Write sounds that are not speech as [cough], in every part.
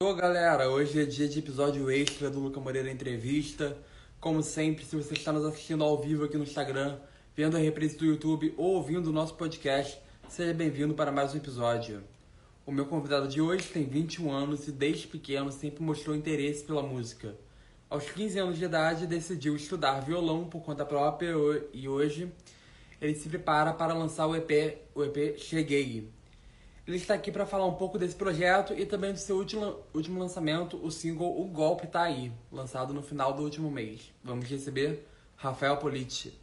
Ô galera, hoje é dia de episódio extra do Luca Moreira Entrevista. Como sempre, se você está nos assistindo ao vivo aqui no Instagram, vendo a reprise do YouTube ou ouvindo o nosso podcast, seja bem-vindo para mais um episódio. O meu convidado de hoje tem 21 anos e desde pequeno sempre mostrou interesse pela música. Aos 15 anos de idade, decidiu estudar violão por conta própria e hoje ele se prepara para lançar o EP, o EP Cheguei, ele está aqui para falar um pouco desse projeto e também do seu último, lançamento, o single O Golpe Tá Aí, lançado no final do último mês. Vamos receber Rafael Politi.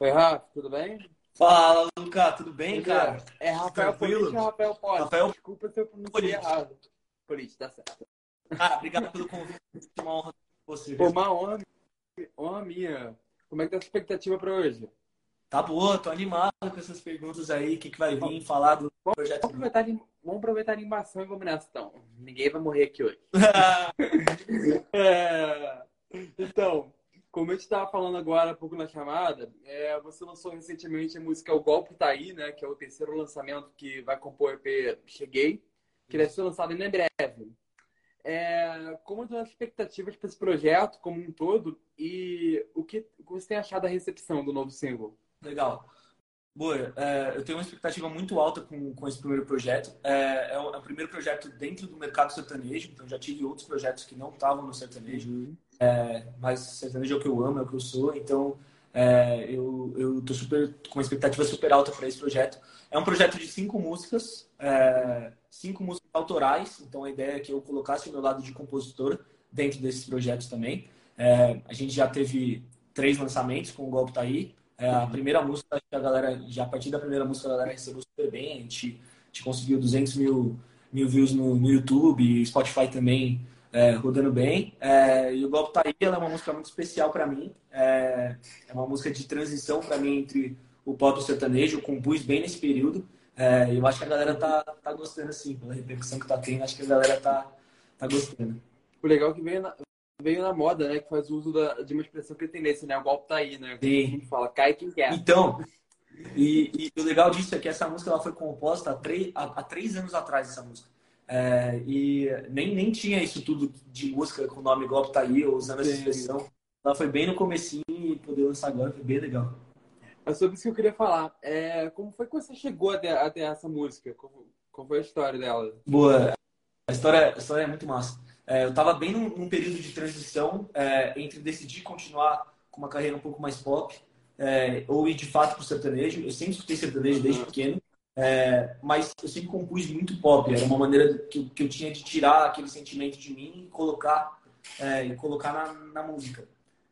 Oi, Rafa, tudo bem? Fala, Luca, tudo bem, cara? É Rafael Politi ou Rafael Poli? Rafael Desculpa se eu pronunciei errado. Politi, tá certo. Cara, obrigado pelo convite. Uma honra você. Pô, uma honra, honra minha. Como é que tá a expectativa para hoje? Tá boa, tô animado com essas perguntas aí. O que, que vai vir falar do vamos projeto? Aproveitar, vamos aproveitar a animação e vamos nessa, então. Ninguém vai morrer aqui hoje. [laughs] [laughs] é... Então, como eu estava falando agora há pouco na chamada, é, você lançou recentemente a música O Golpe Tá Aí, né? Que é o terceiro lançamento que vai compor o EP Cheguei, que deve ser lançado em breve. É, como as expectativas para esse projeto como um todo e o que você tem achado da recepção do novo single? Legal. Boa, é, eu tenho uma expectativa muito alta com, com esse primeiro projeto. É, é, o, é o primeiro projeto dentro do mercado sertanejo, então já tive outros projetos que não estavam no sertanejo. Uhum. É, mas sertanejo é o que eu amo, é o que eu sou, então é, eu, eu tô super, com uma expectativa super alta para esse projeto. É um projeto de cinco músicas, é, cinco músicas autorais, então a ideia é que eu colocasse o meu lado de compositor dentro desses projetos também. A gente já teve três lançamentos com o Golpe Tá Aí. É, a primeira música, a galera, já a partir da primeira música, a galera recebeu super bem. A gente, a gente conseguiu 200 mil, mil views no, no YouTube, Spotify também é, rodando bem. É, e o Golpe Tá Aí é uma música muito especial para mim. É, é, uma música de transição para mim entre o pop e o sertanejo. Eu compus bem nesse período. É, eu acho que a galera tá, tá gostando, assim, pela repercussão que tá tendo. Acho que a galera tá, tá gostando. O legal é que veio na, veio na moda, né? Que faz uso da, de uma expressão que tem nesse, né? O golpe tá aí, né? Sim. fala, cai quem quer. Então, e, e, o legal disso é que essa música ela foi composta há três, há, há três anos atrás, essa música. É, e nem, nem tinha isso tudo de música com o nome Golpe Tá Aí, ou usando essa expressão. Ela foi bem no comecinho e poder lançar agora foi bem legal. É sobre isso que eu queria falar. É, como foi que você chegou até, até essa música? Qual, qual, foi a história dela? Boa. A história, a história é muito massa. É, eu estava bem num, num, período de transição é, entre decidir continuar com uma carreira um pouco mais pop é, ou ir de fato para o sertanejo. Eu sempre escutei sertanejo desde pequeno. É, mas eu sempre compus muito pop. Era uma maneira que eu, que eu tinha de tirar aquele sentimento de mim e colocar, é, e colocar na, na música.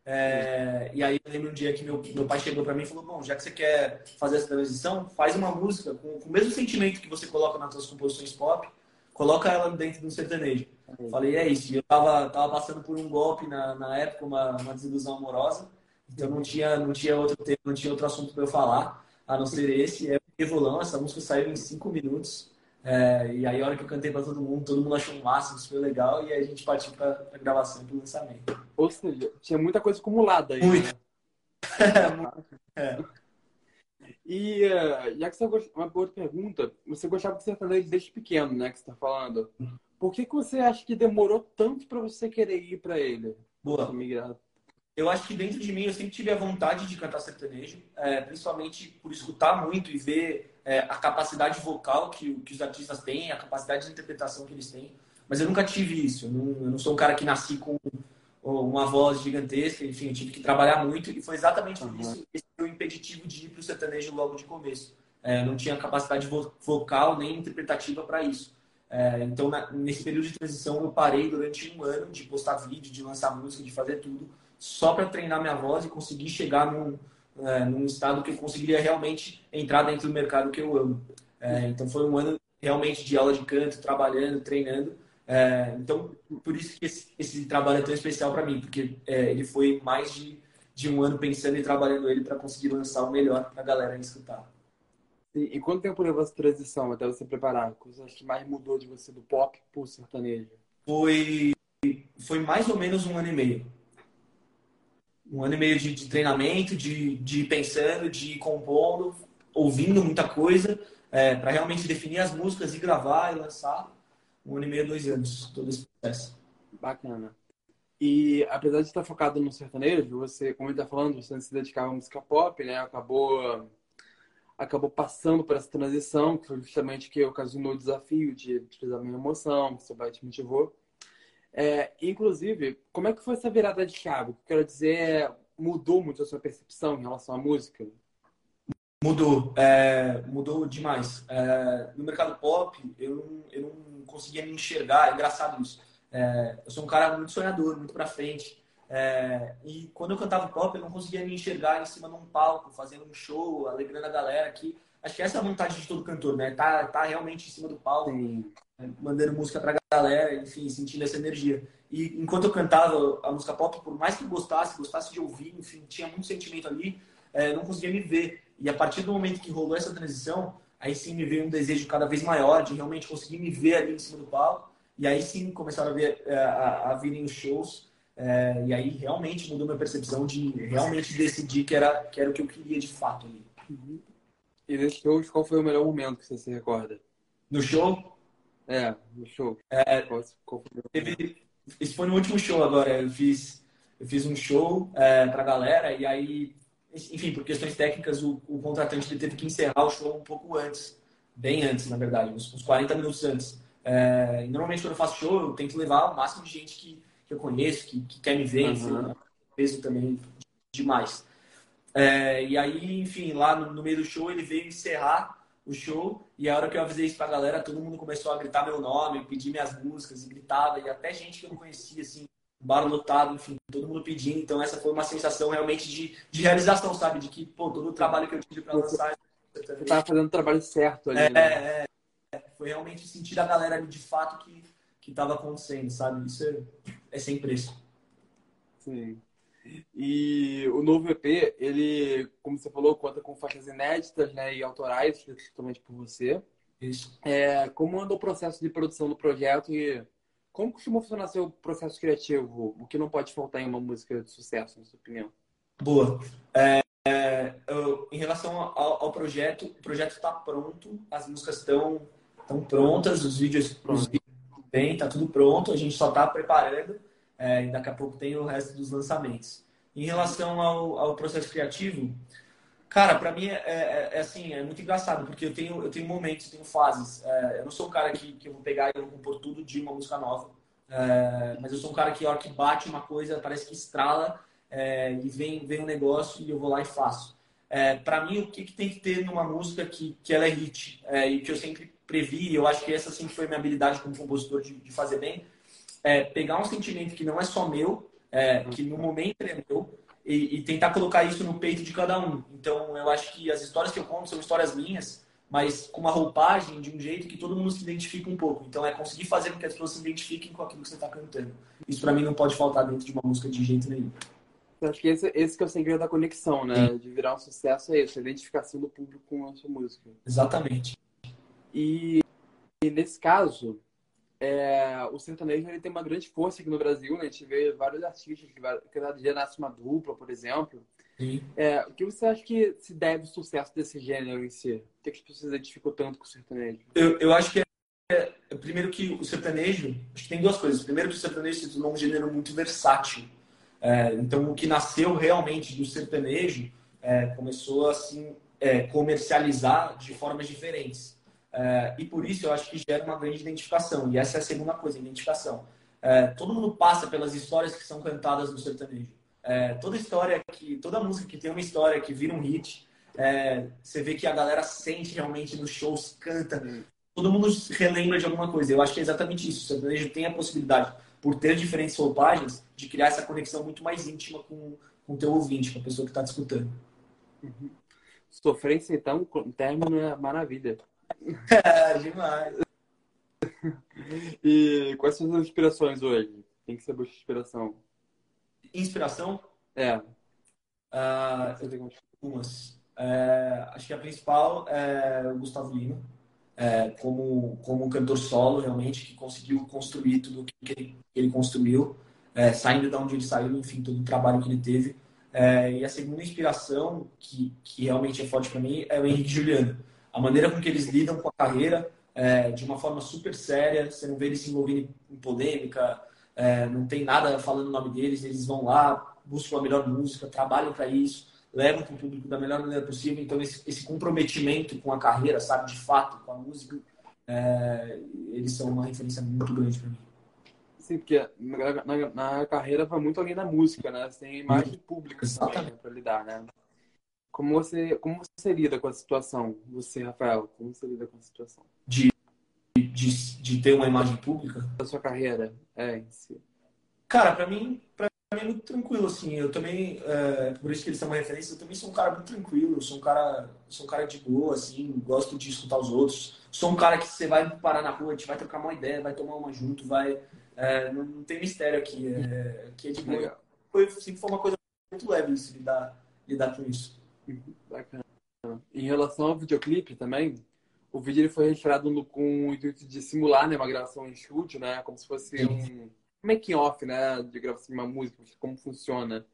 É, e aí eu lembro um dia que meu, meu pai chegou para mim e falou: Bom, já que você quer fazer essa transição, faz uma música com, com o mesmo sentimento que você coloca nas suas composições pop, coloca ela dentro do sertanejo. Uhum. Falei: É isso. Eu tava, tava passando por um golpe na, na época, uma, uma desilusão amorosa. Então não tinha, não tinha outro tema, não tinha outro assunto para eu falar, a não ser esse. É Revolão, essa música saiu em cinco minutos. É, e aí, a hora que eu cantei pra todo mundo, todo mundo achou um máximo, super legal. E aí a gente partiu pra, pra gravação e pro lançamento. Ou seja, tinha muita coisa acumulada aí. Muito. Né? [laughs] é. E uh, já que você gost... uma boa pergunta, você gostava de sertanejo desde pequeno, né? Que você tá falando. Por que, que você acha que demorou tanto para você querer ir para ele? Boa. Eu acho que dentro de mim eu sempre tive a vontade de cantar sertanejo, é, principalmente por escutar muito e ver é, a capacidade vocal que, que, os artistas têm, a capacidade de interpretação que eles têm. Mas eu nunca tive isso. Eu não, eu não sou um cara que nasci com uma voz gigantesca, enfim, eu tive que trabalhar muito e foi exatamente por isso esse foi o impeditivo de ir para o sertanejo logo de começo. É, não tinha capacidade vocal nem interpretativa para isso. É, então, na, nesse período de transição, eu parei durante um ano de postar vídeo, de lançar música, de fazer tudo só para treinar minha voz e conseguir chegar num, é, num estado que eu conseguiria realmente entrar dentro do mercado que eu amo. É, então foi um ano realmente de aula de canto, trabalhando, treinando. É, então, por isso que esse, esse, trabalho é tão especial para mim, porque é, ele foi mais de, de um ano pensando e trabalhando ele para conseguir lançar o melhor para a galera escutar. E quanto tempo levou essa transição até você preparar? O que você acha que mais mudou de você do pop pro sertanejo? Foi, foi mais ou menos um ano e meio. Um ano e meio de, de treinamento, de, de pensando, de compondo, ouvindo muita coisa, é, para realmente definir as músicas e gravar e lançar. Um ano e meio, dois anos, todo esse processo. Bacana. E apesar de estar focado no sertanejo, você, como está falando, você se dedicava à música pop, né? Acabou acabou passando por essa transição, que foi justamente que ocasionou o desafio de utilizar minha emoção, que seu pai te motivou. É, inclusive, como é que foi essa virada de chave? O que eu quero dizer é, mudou muito a sua percepção em relação à música? Mudou, é, mudou demais. É, no mercado pop, eu não, eu não conseguia me enxergar, é engraçado isso. É, eu sou um cara muito sonhador, muito pra frente. É, e quando eu cantava pop, eu não conseguia me enxergar em cima de um palco, fazendo um show, alegrando a galera aqui. Acho que essa é a vontade de todo cantor, né? Tá, tá realmente em cima do palco, Sim. mandando música pra galera, enfim, sentindo essa energia. E enquanto eu cantava a música pop, por mais que gostasse, gostasse de ouvir, enfim, tinha muito sentimento ali, é, não conseguia me ver. E a partir do momento que rolou essa transição, aí sim me veio um desejo cada vez maior de realmente conseguir me ver ali em cima do palco. E aí sim começaram a, ver, é, a, a virem os shows é, e aí realmente mudou minha percepção de realmente decidir que era, que era o que eu queria de fato ali. Uhum. E nesse show, qual foi o melhor momento que você se recorda? No show? É, no show. É, qual, qual foi teve, esse foi no último show agora. Eu fiz, eu fiz um show é, pra galera e aí, enfim, por questões técnicas, o, o contratante teve que encerrar o show um pouco antes. Bem antes, na verdade, uns, uns 40 minutos antes. É, normalmente, quando eu faço show, eu tento levar o máximo de gente que que eu conheço, que, que quer me ver, uhum. peso também demais. É, e aí, enfim, lá no, no, meio do show, ele veio encerrar o show, e a hora que eu avisei isso pra galera, todo mundo começou a gritar meu nome, pedir minhas músicas, e gritava, e até gente que eu não conhecia, assim, bar lotado, enfim, todo mundo pedindo. Então, essa foi uma sensação realmente de, de realização, sabe? De que, pô, todo o trabalho que eu tive pra lançar. Você tava fazendo o trabalho certo ali. É, né? é, é, foi realmente sentir a galera ali de fato que que estava acontecendo, sabe? Isso é, é sem preço. Sim. E o novo EP, ele, como você falou, conta com faixas inéditas né, e autorais, totalmente por você. Isso. É, como anda o processo de produção do projeto e como costuma funcionar seu processo criativo? O que não pode faltar em uma música de sucesso, na sua opinião? Boa. É, é, eu, em relação ao, ao, projeto, o projeto está pronto, as músicas estão prontas, os vídeos, os vídeos tem, tá tudo pronto, a gente só está preparando é, e daqui a pouco tem o resto dos lançamentos. Em relação ao, ao processo criativo, cara, para mim é, é, é, assim, é muito engraçado, porque eu tenho, eu tenho momentos, eu tenho fases. É, eu não sou um cara que, que eu vou pegar e vou compor tudo de uma música nova, é, mas eu sou um cara que a hora que bate uma coisa, parece que estrala é, e vem, vem um negócio e eu vou lá e faço. É, para mim, o que, que, tem que ter numa música que, que ela é hit e que eu sempre previ, eu acho que essa sim foi minha habilidade como compositor de, de fazer bem, é pegar um sentimento que não é só meu, é, que no momento é meu, e, e, tentar colocar isso no peito de cada um. Então, eu acho que as histórias que eu conto são histórias minhas, mas com uma roupagem de um jeito que todo mundo se identifica um pouco. Então, é conseguir fazer com que as pessoas se identifiquem com aquilo que você está cantando. Isso, para mim, não pode faltar dentro de uma música de jeito nenhum. Eu acho que esse, esse que é o segredo da conexão, né? Sim. De virar um sucesso é isso, a identificação do público com a sua música. Exatamente. E, e nesse caso, é, o sertanejo ele tem uma grande força aqui no Brasil, né? A gente vê vários artistas que cada dia nasce uma dupla, por exemplo. É, o que você acha que se deve o sucesso desse gênero em si? Por que as pessoas identificam tanto com o sertanejo? Eu, eu acho que é, é, primeiro que o sertanejo, acho que tem duas coisas. Primeiro que o sertanejo se tornou um gênero muito versátil. É, então, o que nasceu realmente do sertanejo é, começou a assim, é, comercializar de formas diferentes. É, e por isso eu acho que gera uma grande identificação. E essa é a segunda coisa, identificação. É, todo mundo passa pelas histórias que são cantadas no sertanejo. É, toda história que, toda música que tem uma história que vira um hit, é, você vê que a galera sente realmente nos shows, canta. Todo mundo relembra de alguma coisa. Eu acho que é exatamente isso. O sertanejo tem a possibilidade, por ter diferentes roupagens, de criar essa conexão muito mais íntima com, o teu ouvinte, com a pessoa que está te escutando. Uhum. Sofrência, então, término é maravilha. É, [laughs] demais. E quais são as inspirações hoje? Tem que ser busca inspiração. Inspiração? É. Uh, umas. É, acho que a principal é o Gustavo Lima, é, como, como um cantor solo, realmente, que conseguiu construir tudo o que ele, que ele construiu, é, saindo de onde ele saiu, enfim, todo o trabalho que ele teve. É, e a segunda inspiração, que, que realmente é forte para mim, é o Henrique Juliano. A maneira com que eles lidam com a carreira, é, de uma forma super séria, você não vê eles se envolvendo em polêmica, é, não tem nada falando o nome deles, eles vão lá, buscam a melhor música, trabalham para isso, levam para o público da melhor maneira possível. Então, esse, esse, comprometimento com a carreira, sabe, de fato, com a música, é, eles são uma referência muito grande para mim. Sim, porque na, na, na, carreira vai muito além da música, né? Você tem imagem uhum. pública também para lidar, né? Como você, como você lida com a situação? Você, Rafael, como você lida com a situação? De, de, de ter uma imagem pública? Da sua carreira, é, em si. Cara, para mim, pra mim é muito tranquilo, assim. Eu também, é, por isso que eles são uma referência, eu também sou um cara muito tranquilo, eu sou um cara, sou um cara de boa, assim, gosto de escutar os outros. Sou um cara que você vai parar na rua, a gente vai trocar uma ideia, vai tomar uma junto, vai. É, não, não, tem mistério aqui. É, aqui é de boa. Foi, sempre foi uma coisa muito leve isso, lidar, lidar com isso. Bacana. Em relação ao videoclipe também, o vídeo ele foi registrado no, com o intuito de simular né, uma gravação em estúdio, né? Como se fosse um making off, né? De gravação de uma música, como funciona.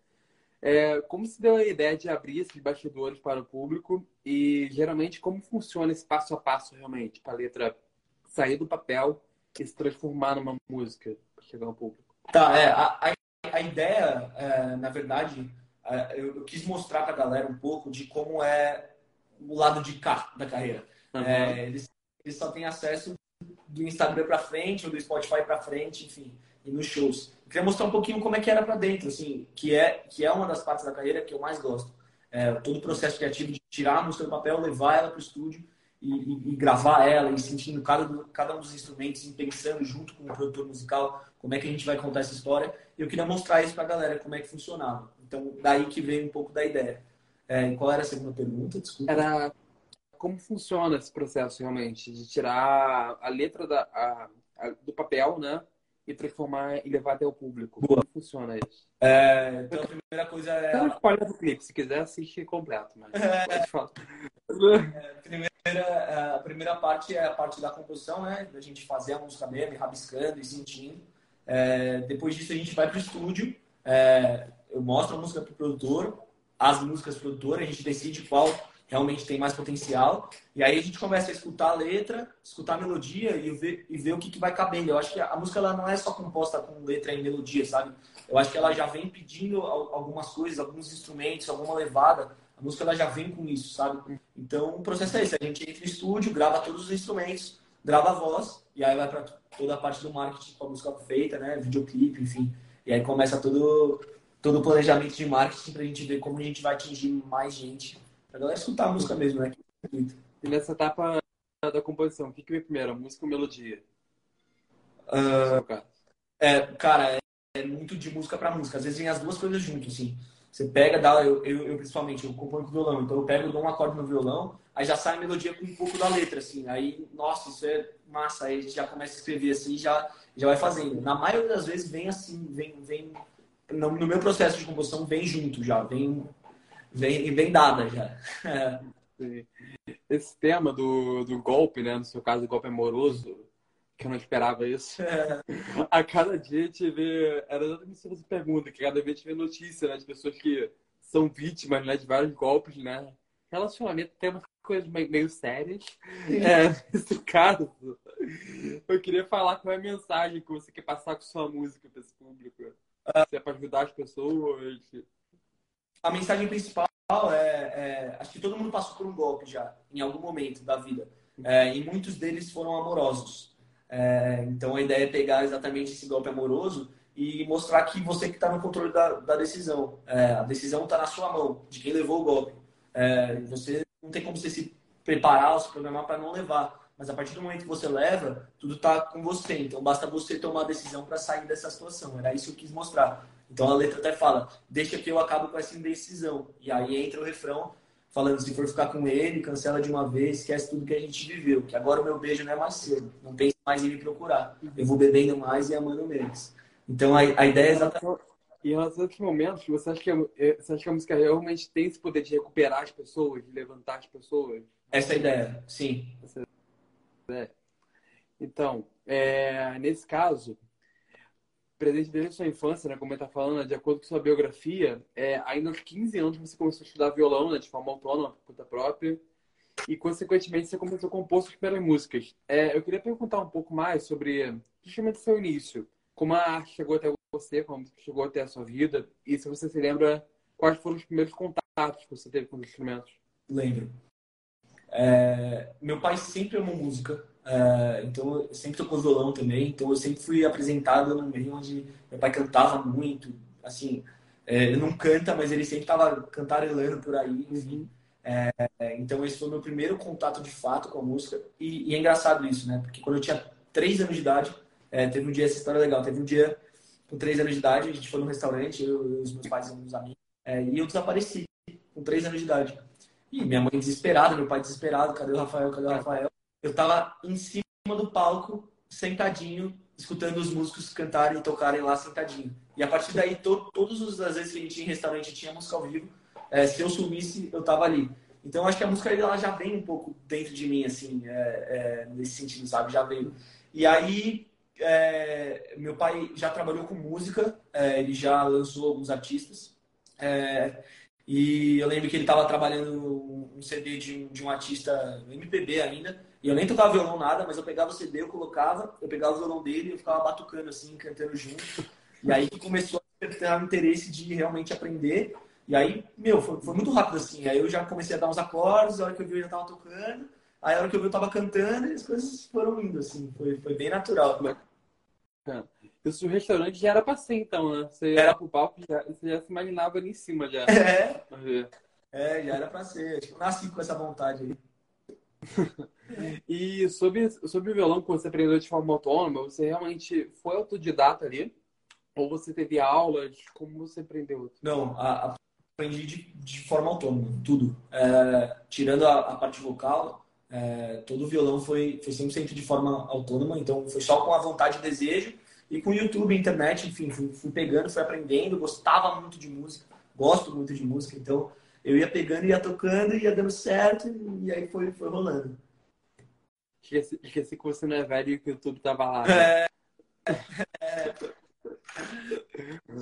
É, como se deu a ideia de abrir esses bastidores para o público e geralmente como funciona esse passo a passo realmente para a letra sair do papel e se transformar numa música para chegar ao público? Tá, é, a, a, a ideia, é, na verdade, eu, eu, quis mostrar para a galera um pouco de como é o lado de cá da carreira. Uhum. É, eles, eles só têm acesso do Instagram para frente ou do Spotify para frente, enfim, e nos shows. Eu queria mostrar um pouquinho como é que era para dentro, assim, que é que é uma das partes da carreira que eu mais gosto. É, todo o processo criativo de tirar a música do papel, levar ela para o estúdio e, e, e, gravar ela, e sentindo cada, cada um dos instrumentos, e pensando junto com o produtor musical como é que a gente vai contar essa história. E eu queria mostrar isso para a galera, como é que funcionava. Então, daí que veio um pouco da ideia. É, qual era a segunda pergunta? Desculpa. Era como funciona esse processo realmente de tirar a letra da, a, a, do papel, né? E transformar e levar até o público. Boa. Como funciona isso? É, então a primeira coisa é. Não spoiler do clipe, se quiser assistir completo, mas é, pode falar. É, a, primeira, a primeira parte é a parte da composição, né? Da gente fazer a música mesmo, rabiscando e sentindo. É, depois disso a gente vai pro estúdio. Eu mostro a música pro produtor, as músicas pro produtor, a gente decide qual realmente tem mais potencial. E aí a gente começa a escutar a letra, escutar a melodia e ver, e ver o que, que vai cabendo. Eu acho que a música ela não é só composta com letra e melodia, sabe? Eu acho que ela já vem pedindo algumas coisas, alguns instrumentos, alguma levada. A música ela já vem com isso, sabe? Então o processo é esse: a gente entra no estúdio, grava todos os instrumentos, grava a voz, e aí vai para toda a parte do marketing com a música feita, né? Videoclipe, enfim. E aí começa todo, todo o planejamento de marketing para a gente ver como a gente vai atingir mais gente a galera escutar a música mesmo, né? E nessa etapa da composição, o que, que vem primeiro, música ou melodia? Uh, é, cara, é, é, muito de música para música. Às vezes vem as duas coisas juntas, assim. Você pega, dá, eu, eu, eu, principalmente, eu componho com violão, então eu pego, dou um acorde no violão, aí já sai a melodia com um pouco da letra, assim. Aí, nossa, isso é massa. Aí a gente já começa a escrever assim, já já vai fazendo. Na maioria das vezes vem assim, vem, vem no, no meu processo de composição vem junto já, vem vem, vem dada já. Esse tema do, do golpe, né? No seu caso, golpe amoroso, que eu não esperava isso. É. A cada dia a gente vê. Era exatamente você pergunta, que cada vez a gente vê notícia né, de pessoas que são vítimas né, de vários golpes, né? Relacionamento tem umas coisas meio sérias. É, nesse caso, eu queria falar qual é a mensagem que você quer passar com sua música para esse público. Se é para ajudar as pessoas, a mensagem principal é, é, acho que todo mundo passou por um golpe já em algum momento da vida. É, e muitos deles foram amorosos. É, então a ideia é pegar exatamente esse golpe amoroso e mostrar que você que está no controle da, da decisão. É, a decisão está na sua mão de quem levou o golpe. É, você não tem como você se preparar ou se programar para não levar mas a partir do momento que você leva, tudo está com você. Então basta você tomar a decisão para sair dessa situação. Era isso que eu quis mostrar. Então a letra até fala: deixa que eu acabo com essa indecisão. E aí entra o refrão falando: se for ficar com ele, cancela de uma vez, esquece tudo que a gente viveu. Que agora o meu beijo não é mais seu. Não pense mais em me procurar. Eu vou bebendo mais e amando menos. Então a, a ideia é exatamente. E em relação a esses momentos, você acha, que a, é, você acha que a música realmente tem esse poder de recuperar as pessoas, de levantar as pessoas? Essa é a ideia, sim. Essa é. Então, é, nesse caso, presente desde sua infância, né, como ele está falando, de acordo com sua biografia, é, ainda aos 15 anos você começou a estudar violão, né, de forma autônoma, por conta própria, e consequentemente você começou a compor suas primeiras músicas. É, eu queria perguntar um pouco mais sobre justamente seu início, como a arte chegou até você, como chegou até a sua vida, e se você se lembra quais foram os primeiros contatos que você teve com os instrumentos. Lembro. É, meu pai sempre amou música, é, então sempre tocou violão também, então eu sempre fui apresentado num meio onde meu pai cantava muito, assim, é, ele não canta, mas ele sempre estava cantarelando por aí, enfim. É, então esse foi meu primeiro contato de fato com a música e, e, é engraçado isso, né? Porque quando eu tinha três anos de idade, é, teve um dia essa história é legal, teve um dia com três anos de idade, a gente foi num restaurante, eu, eu os meus pais e meus amigos, é, e eu desapareci com três anos de idade. E minha mãe desesperada, meu pai desesperado, cadê o Rafael, cadê o Rafael? Eu tava em cima do palco, sentadinho, escutando os músicos cantarem e tocarem lá sentadinho. E a partir daí, to, todas as vezes que a gente tinha em restaurante tinha música ao vivo, é, se eu sumisse, eu tava ali. Então, acho que a música ela já vem um pouco dentro de mim, assim, é, é, nesse sentido, sabe? Já veio. E aí, é, meu pai já trabalhou com música, é, ele já lançou alguns artistas. E eu lembro que ele estava trabalhando um CD de, de um artista MPB ainda. E eu nem tocava violão nada, mas eu pegava o CD, eu colocava, eu pegava o violão dele e eu ficava batucando assim, cantando junto. E aí começou a ter um interesse de realmente aprender. E aí, meu, foi, foi, muito rápido assim. Aí eu já comecei a dar uns acordes, a hora que eu vi eu já tava tocando. Aí a hora que eu vi eu tava cantando e as coisas foram indo, assim. Foi, foi bem natural. Isso o restaurante já era pra ser, então, né? Você era pro palco, já, você já se imaginava ali em cima já. É. É, já era pra ser. Acho que eu nasci com essa vontade aí. [laughs] e sobre, sobre o violão que você aprendeu de forma autônoma, você realmente foi autodidata ali? Ou você teve aulas? Como você aprendeu? Não, a, a, aprendi de, de forma autônoma, tudo. É, tirando a, a, parte vocal, é, todo o violão foi, foi 100% de forma autônoma, então foi só com a vontade e desejo. E com o YouTube, internet, enfim, fui, fui pegando, fui aprendendo, gostava muito de música, gosto muito de música, então eu ia pegando, ia tocando, ia dando certo, e aí foi, foi rolando. Esqueci, esqueci que você não é velho e que o YouTube tava lá. Né? É. é.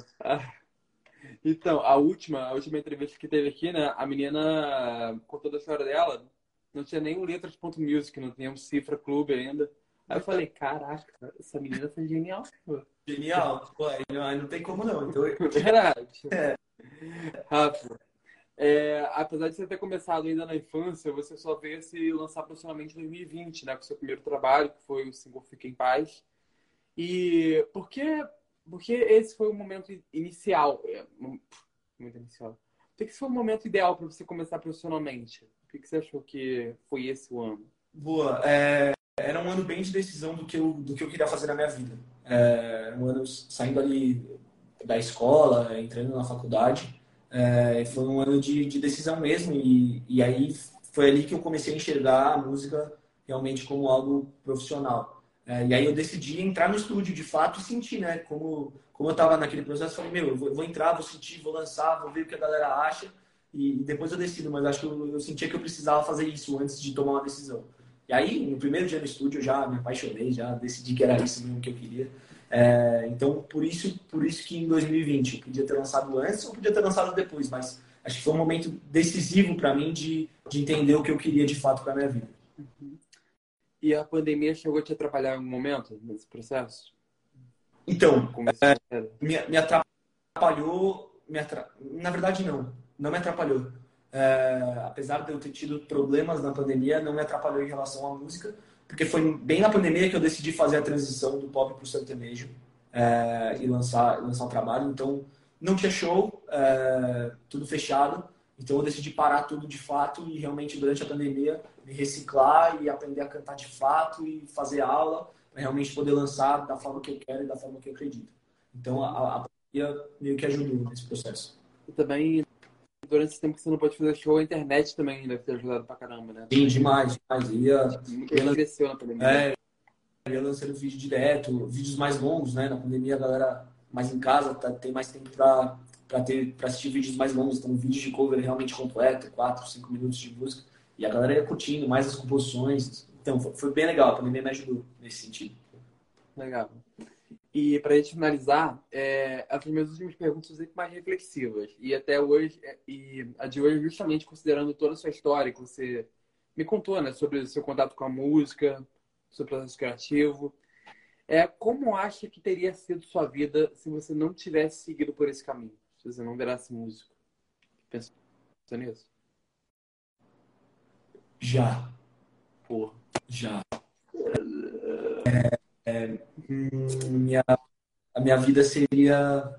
[laughs] então, a última, a última entrevista que teve aqui, né? A menina contou da história dela, não tinha nem o letras.music, não tinha um cifra clube ainda. Aí eu falei, caraca, essa menina foi genial. Pô. Genial? Pô, aí não, não tem como não. Então... [laughs] Verdade. [laughs] É. Rafa, é, apesar de você ter começado ainda na infância, você só veio se lançar profissionalmente em 2020, né? Com o seu primeiro trabalho, que foi o single Fica em Paz. E por que, porque esse foi o momento inicial? É, muito inicial. Por que esse foi o momento ideal para você começar profissionalmente? Por que você achou que foi esse o ano? Boa. É, era um ano bem de decisão do que eu, do que eu queria fazer na minha vida. É, um ano saindo ali da escola, entrando na faculdade. É, foi um ano de, de decisão mesmo. E, e aí foi ali que eu comecei a enxergar a música realmente como algo profissional. É, e aí eu decidi entrar no estúdio de fato e sentir, né? Como, como eu estava naquele processo, falei, meu, eu vou, vou, entrar, vou sentir, vou lançar, vou ver o que a galera acha e, e depois eu decido. Mas acho que eu, eu sentia que eu precisava fazer isso antes de tomar uma decisão. E aí, no primeiro dia no estúdio, eu já me apaixonei, já decidi que era isso mesmo que eu queria. É, então, por isso, por isso que em 2020 eu podia ter lançado antes ou podia ter lançado depois, mas acho que foi um momento decisivo para mim de, de entender o que eu queria de fato para minha vida. Uhum. E a pandemia chegou a te atrapalhar em algum momento nesse processo? Então, é, me, me atrapalhou, me atra... na verdade não, não me atrapalhou. É, apesar de eu ter tido problemas na pandemia, não me atrapalhou em relação à música, porque foi bem na pandemia que eu decidi fazer a transição do pop para o sertanejo é, e lançar, lançar o trabalho. Então, não tinha show, é, tudo fechado. Então, eu decidi parar tudo de fato e realmente, durante a pandemia, me reciclar e aprender a cantar de fato e fazer aula para realmente poder lançar da forma que eu quero e da forma que eu acredito. Então, a, a pandemia meio que ajudou nesse processo. E também durante esse tempo que você não pode fazer show, a internet também deve ter ajudado pra caramba, né? Sim, demais, demais. Ia, ia, cresceu na pandemia. É, ia lançando vídeo direto, vídeos mais longos, né? Na pandemia a galera mais em casa, tá, tem mais tempo para para assistir vídeos mais longos, então vídeos de cover realmente completo, 4, 5 minutos de música. E a galera ia curtindo mais as composições. Então foi bem legal, a pandemia me ajudou nesse sentido. Legal. E para a gente finalizar, é, as minhas últimas perguntas são sempre mais reflexivas. E até hoje, é, e a de hoje, justamente considerando toda a sua história que você me contou, né, sobre o seu contato com a música, seu processo criativo. É, como acha que teria sido sua vida se você não tivesse seguido por esse caminho? Se você não virasse músico? Pensa nisso? Já. Porra. Já. É, é, minha, a minha vida seria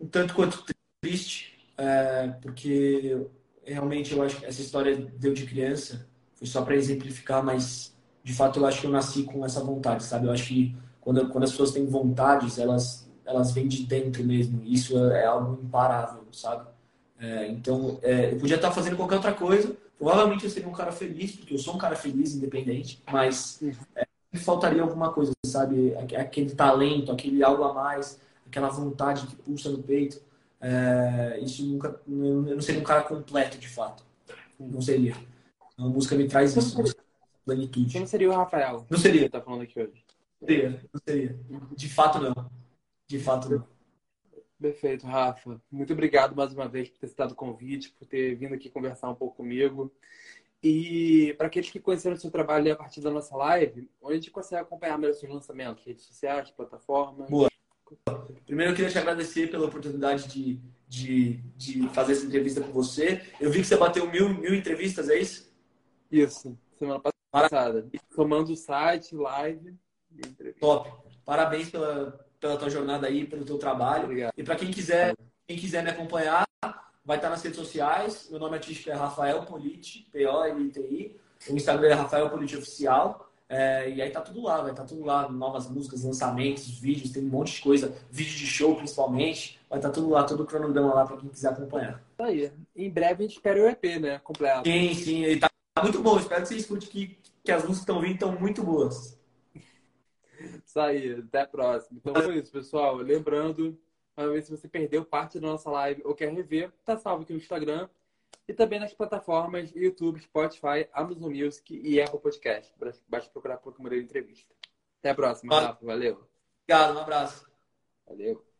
um tanto quanto triste, é, porque realmente eu acho que essa história deu de criança, foi só para exemplificar, mas de fato eu acho que eu nasci com essa vontade, sabe? Eu acho que quando, quando as pessoas têm vontades, elas, elas vêm de dentro mesmo. Isso é, é algo imparável, sabe? É, então, é, eu podia estar fazendo qualquer outra coisa. Provavelmente eu seria um cara feliz, porque eu sou um cara feliz, independente, mas é, faltaria alguma coisa, sabe? Aquele talento, aquele algo a mais, aquela vontade que pulsa no peito. É, isso nunca. Eu não seria um cara completo, de fato. Não seria. A música me traz isso, plenitude. Quem seria o Rafael? Não seria. Tá falando aqui hoje. Não seria, não seria. De fato, não. De fato, não. Perfeito, Rafa. Muito obrigado mais uma vez por ter citado o convite, por ter vindo aqui conversar um pouco comigo. E para aqueles que conheceram o seu trabalho a partir da nossa live, onde a gente consegue acompanhar melhor seus lançamentos? Redes sociais, plataformas? Boa. Primeiro, eu queria te agradecer pela oportunidade de, de, de fazer essa entrevista com você. Eu vi que você bateu mil, mil entrevistas, é isso? Isso, semana passada. Somando o site, live e entrevista. Top. Parabéns pela, pela tua jornada aí, pelo teu trabalho. Obrigado. E para quem quiser, quem quiser me acompanhar, vai estar nas redes sociais. Meu nome artístico é Rafael Politi, P-O-L-I-T-I. O Instagram é Rafael Politi Oficial. É, e aí tá tudo lá, vai estar tá tudo lá, novas músicas, lançamentos, vídeos, tem um monte de coisa, vídeo de show principalmente, vai estar tá tudo lá, todo o cronograma lá para quem quiser acompanhar. Isso aí. Em breve a gente espera o EP, né? Completo. Sim, sim, ele tá muito bom. Espero que você escute que, que as músicas que estão vindo estão muito boas. Isso aí, até a próxima. Então foi isso, pessoal. Lembrando, uma vez se você perdeu parte da nossa live ou quer rever, tá salvo aqui no Instagram e também nas plataformas YouTube, Spotify, Amazon Music e Apple Podcast. Basta procurar por Moreira Entrevista. Até a próxima, Rafa. Valeu. Obrigado, um abraço. Valeu.